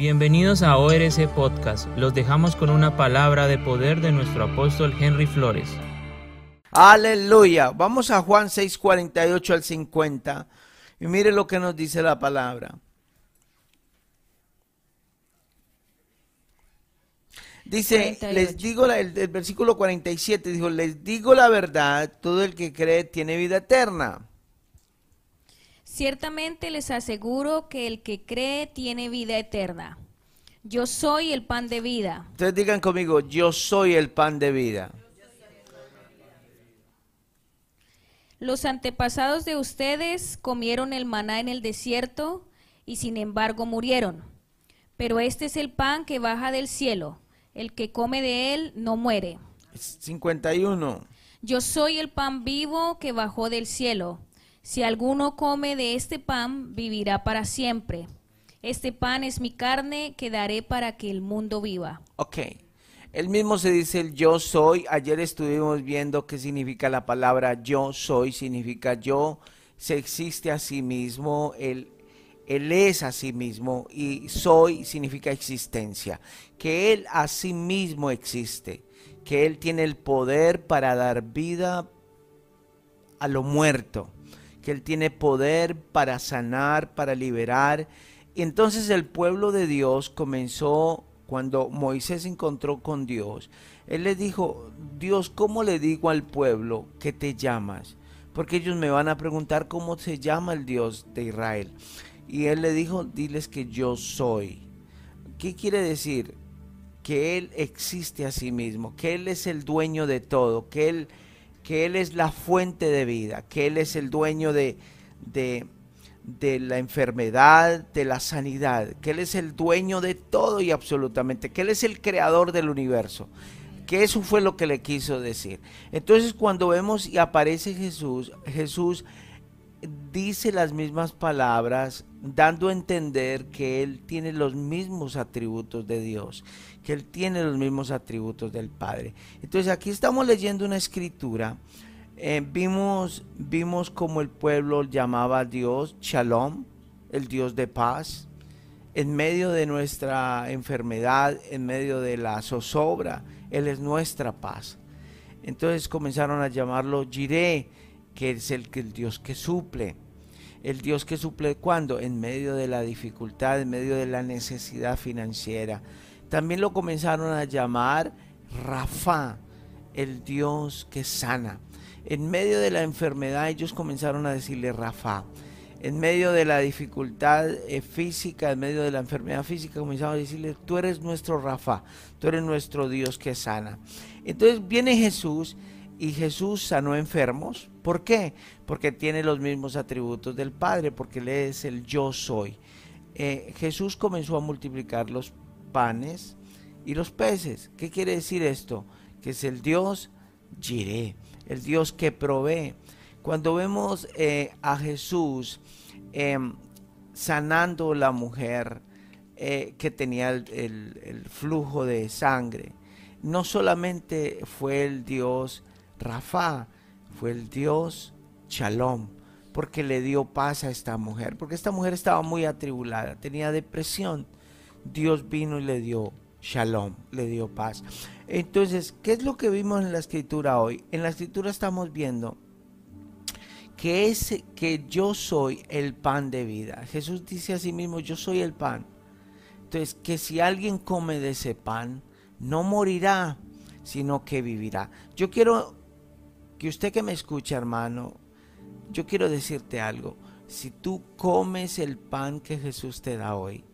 Bienvenidos a ORC Podcast. Los dejamos con una palabra de poder de nuestro apóstol Henry Flores. Aleluya. Vamos a Juan 6, 48 al 50. Y mire lo que nos dice la palabra. Dice, les digo, el, el, versículo 47 dijo, les digo la verdad, todo el que cree tiene vida eterna. Ciertamente les aseguro que el que cree tiene vida eterna. Yo soy el pan de vida. Ustedes digan conmigo, yo soy el pan de vida. Los antepasados de ustedes comieron el maná en el desierto y sin embargo murieron. Pero este es el pan que baja del cielo. El que come de él no muere. 51. Yo soy el pan vivo que bajó del cielo. Si alguno come de este pan, vivirá para siempre. Este pan es mi carne que daré para que el mundo viva. Ok. El mismo se dice el yo soy. Ayer estuvimos viendo qué significa la palabra yo soy. Significa yo se existe a sí mismo. Él, él es a sí mismo. Y soy significa existencia. Que Él a sí mismo existe. Que Él tiene el poder para dar vida a lo muerto. Él tiene poder para sanar, para liberar. Y entonces el pueblo de Dios comenzó cuando Moisés se encontró con Dios, él le dijo, Dios, ¿cómo le digo al pueblo que te llamas? Porque ellos me van a preguntar cómo se llama el Dios de Israel. Y él le dijo, diles que yo soy. ¿Qué quiere decir? Que Él existe a sí mismo, que Él es el dueño de todo, que Él, que él es la fuente de vida, que Él es el dueño de, de, la enfermedad, de la sanidad, que Él es el dueño de todo y absolutamente, que Él es el creador del universo, que eso fue lo que le quiso decir. Entonces cuando vemos y aparece Jesús, Jesús dice las mismas palabras, dando a entender que Él tiene los mismos atributos de Dios, que Él tiene los mismos atributos del Padre. Entonces aquí estamos leyendo una escritura eh, vimos, vimos como el pueblo llamaba a Dios Shalom, el Dios de paz. En medio de nuestra enfermedad, en medio de la zozobra, Él es nuestra paz. Entonces comenzaron a llamarlo Jireh, que es el, el Dios que suple. El Dios que suple cuando? En medio de la dificultad, en medio de la necesidad financiera. También lo comenzaron a llamar Rafa, el Dios que sana. En medio de la enfermedad ellos comenzaron a decirle Rafa. En medio de la dificultad eh, física, en medio de la enfermedad física, comenzaron a decirle, tú eres nuestro Rafa, tú eres nuestro Dios que sana. Entonces viene Jesús y Jesús sanó enfermos. ¿Por qué? Porque tiene los mismos atributos del Padre, porque Él es el yo soy. Eh, Jesús comenzó a multiplicar los panes y los peces. ¿Qué quiere decir esto? Que es el Dios Jireh el Dios que provee. Cuando vemos eh, a Jesús em, sanando la mujer eh, que tenía el, flujo de sangre, no solamente fue el Dios Rafa, fue el Dios Shalom, porque le dio paz a esta mujer, porque esta mujer estaba muy atribulada, tenía depresión. Dios vino y le dio shalom, le dio paz. Entonces, ¿qué es lo que vimos en la escritura hoy? En la escritura estamos viendo que es que yo soy el pan de vida. Jesús dice a sí mismo, yo soy el pan. Entonces, que si alguien come de ese pan, no morirá, sino que vivirá. Yo quiero que usted que me escucha, hermano, yo quiero decirte algo. Si tú comes el pan que Jesús te da hoy,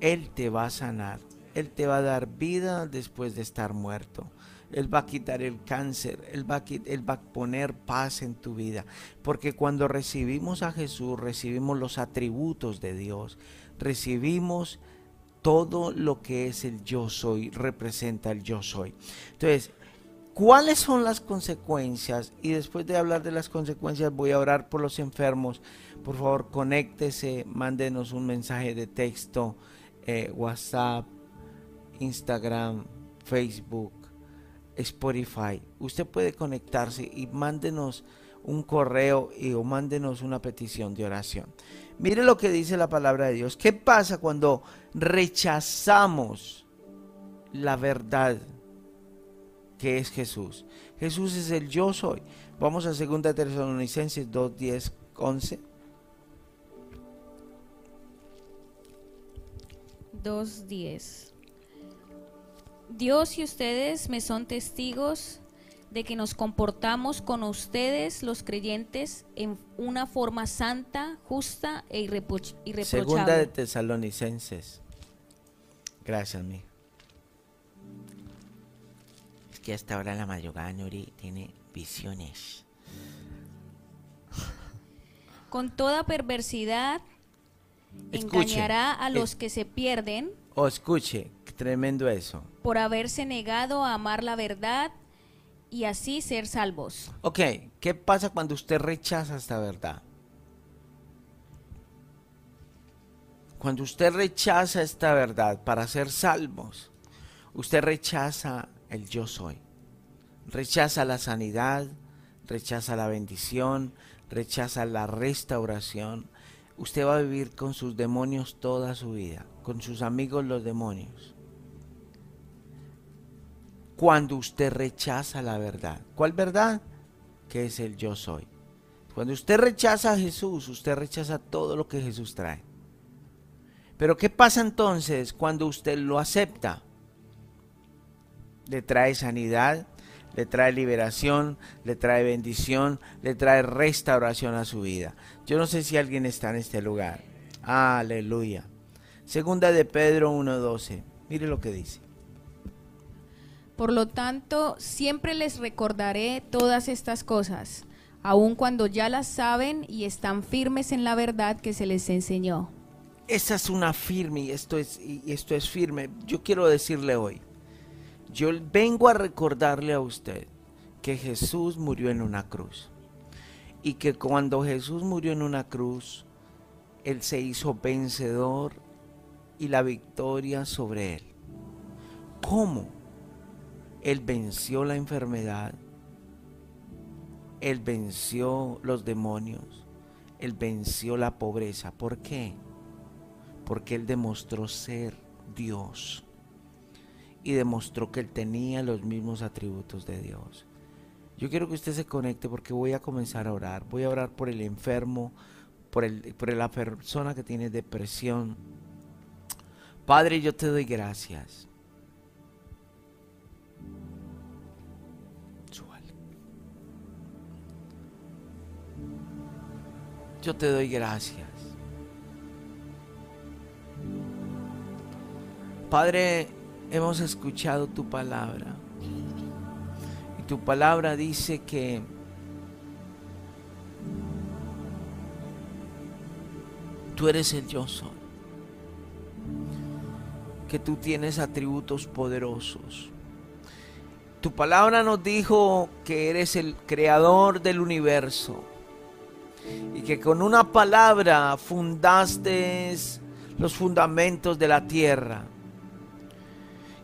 Él te va a sanar él te va a dar vida después de estar muerto. Él va a quitar el cáncer, Él va, a, va a poner paz en tu vida. Porque cuando recibimos a Jesús, recibimos los atributos de Dios, recibimos todo lo que es el yo soy, representa el yo soy. Entonces, ¿cuáles son las consecuencias? Y después de hablar de las consecuencias, voy a orar por los enfermos. Por favor, conéctese, mándenos un mensaje de texto, eh, WhatsApp Instagram, Facebook, Spotify. Usted puede conectarse y mándenos un correo y o mándenos una petición de oración. Mire lo que dice la palabra de Dios. ¿Qué pasa cuando rechazamos la verdad que es Jesús? Jesús es el yo soy. Vamos a 2 Tesalonicenses 2, 10, 11. 2.10. Dios y ustedes me son testigos de que nos comportamos con ustedes, los creyentes, en una forma santa, justa e irreproch irreprochable. Segunda de Tesalonicenses. Gracias, mi. Es que hasta ahora la madrugada Nuri tiene visiones. Con toda perversidad Escuche, engañará a es- los que se pierden O escuche, qué tremendo eso. por haberse negado a amar la verdad y así ser salvos. Ok, ¿qué pasa cuando usted rechaza esta verdad? Cuando usted rechaza esta verdad para ser salvos, usted rechaza el yo soy. Rechaza la sanidad, rechaza la bendición, rechaza la restauración. Usted va a vivir con sus demonios toda su vida, con sus amigos los demonios. Cuando usted rechaza la verdad. ¿Cuál verdad? Que es el yo soy. Cuando usted rechaza a Jesús, usted rechaza todo lo que Jesús trae. Pero ¿qué pasa entonces cuando usted lo acepta? Le trae sanidad, le trae liberación, le trae bendición, le trae restauración a su vida. Yo no sé si alguien está en este lugar. Aleluya. Segunda de Pedro 1.12. Mire lo que dice. Por lo tanto, siempre les recordaré todas estas cosas, aun cuando ya las saben y están firmes en la verdad que se les enseñó. Esa es una firme y esto es, y esto es firme. Yo quiero decirle hoy, yo vengo a recordarle a usted que Jesús murió en una cruz. Y que cuando Jesús murió en una cruz, Él se hizo vencedor y la victoria sobre Él. ¿Cómo? Él venció la enfermedad. Él venció los demonios. Él venció la pobreza. ¿Por qué? Porque Él demostró ser Dios. Y demostró que Él tenía los mismos atributos de Dios. Yo quiero que usted se conecte porque voy a comenzar a orar. Voy a orar por el enfermo, por, el, por la persona que tiene depresión. Padre, yo te doy gracias. Yo te doy gracias. Padre, hemos escuchado tu palabra. Y tu palabra dice que tú eres el yo. Que tú tienes atributos poderosos. Tu palabra nos dijo que eres el creador del universo. Y que con una palabra fundaste los fundamentos de la tierra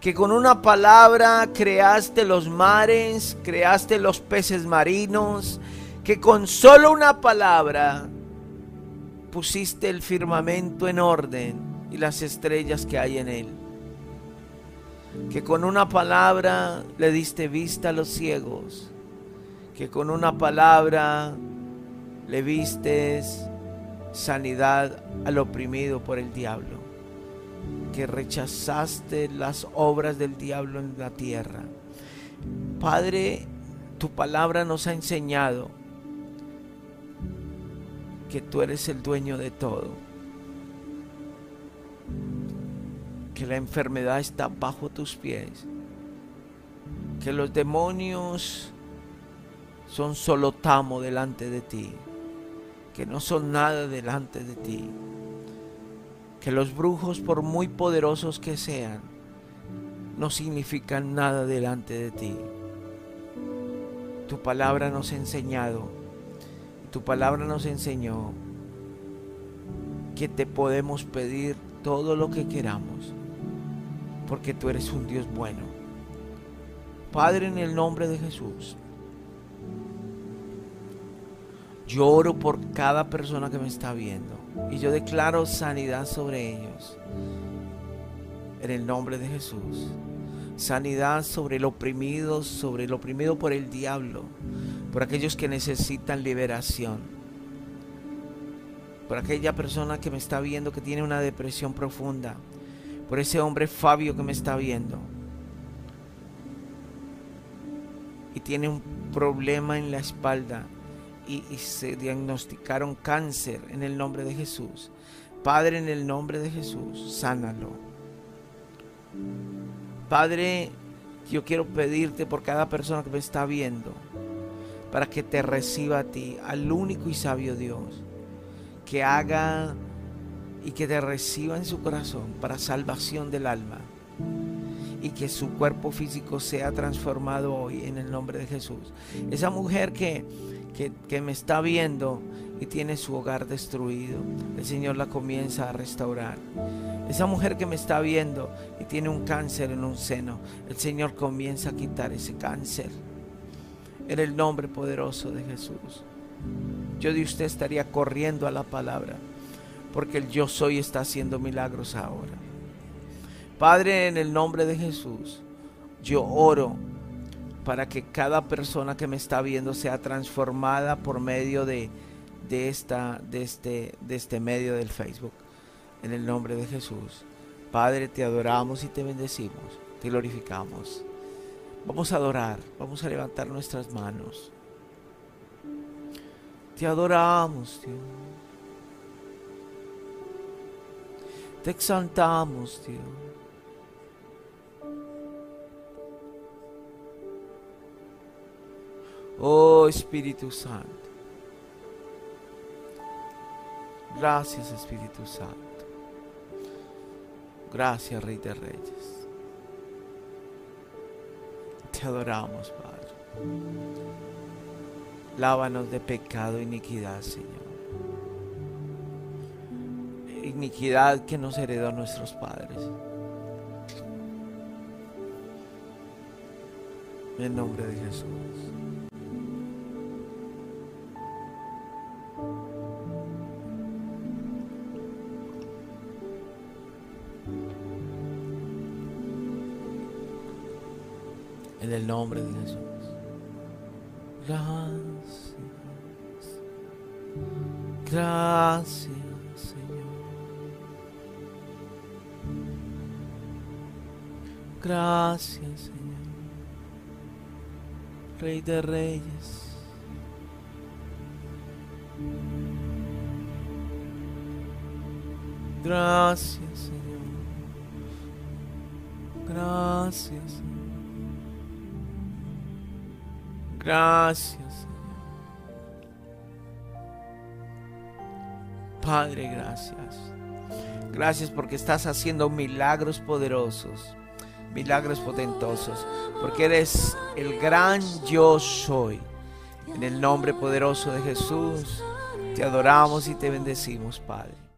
que con una palabra creaste los mares, creaste los peces marinos, que con solo una palabra pusiste el firmamento en orden y las estrellas que hay en él. Que con una palabra le diste vista a los ciegos, que con una palabra le vistes sanidad al oprimido por el diablo que rechazaste las obras del diablo en la tierra. Padre, tu palabra nos ha enseñado que tú eres el dueño de todo. Que la enfermedad está bajo tus pies. Que los demonios son solo tamo delante de ti. Que no son nada delante de ti que los brujos, por muy poderosos que sean, no significan nada delante de ti. Tu palabra nos ha enseñado, tu palabra nos enseñó que te podemos pedir todo lo que queramos, porque tú eres un Dios bueno. Padre, en el nombre de Jesús, Yo oro por cada persona que me está viendo y yo declaro sanidad sobre ellos. En el nombre de Jesús. Sanidad sobre el oprimido, sobre el oprimido por el diablo, por aquellos que necesitan liberación. Por aquella persona que me está viendo que tiene una depresión profunda. Por ese hombre Fabio que me está viendo. Y tiene un problema en la espalda y, se diagnosticaron cáncer en el nombre de Jesús. Padre, en el nombre de Jesús, sánalo. Padre, yo quiero pedirte por cada persona que me está viendo, para que te reciba a ti, al único y sabio Dios, que haga y que te reciba en su corazón para salvación del alma y que su cuerpo físico sea transformado hoy en el nombre de Jesús. Esa mujer que que, me está viendo y tiene su hogar destruido, el Señor la comienza a restaurar. Esa mujer que me está viendo y tiene un cáncer en un seno, el Señor comienza a quitar ese cáncer. En el nombre poderoso de Jesús. Yo de usted estaría corriendo a la palabra, porque el yo soy está haciendo milagros ahora. Padre, en el nombre de Jesús, yo oro para que cada persona que me está viendo sea transformada por medio de, esta, de, este, de este medio del Facebook. En el nombre de Jesús. Padre, te adoramos y te bendecimos, te glorificamos. Vamos a adorar, vamos a levantar nuestras manos. Te adoramos, Dios. Te exaltamos, Dios. Oh Espíritu Santo. Gracias Espíritu Santo. Gracias Rey de Reyes. Te adoramos, Padre. Lávanos de pecado e iniquidad, Señor. Iniquidad que nos heredó nuestros padres. En nombre de Jesús. Nombre de Jesús. Gracias. Gracias, Señor. Gracias, Señor. Rey de Reyes. Gracias, Señor. Gracias, Señor. Gracias, Señor. Padre, gracias. Gracias porque estás haciendo milagros poderosos, milagros potentosos, porque eres el gran yo soy. En el nombre poderoso de Jesús, te adoramos y te bendecimos, Padre.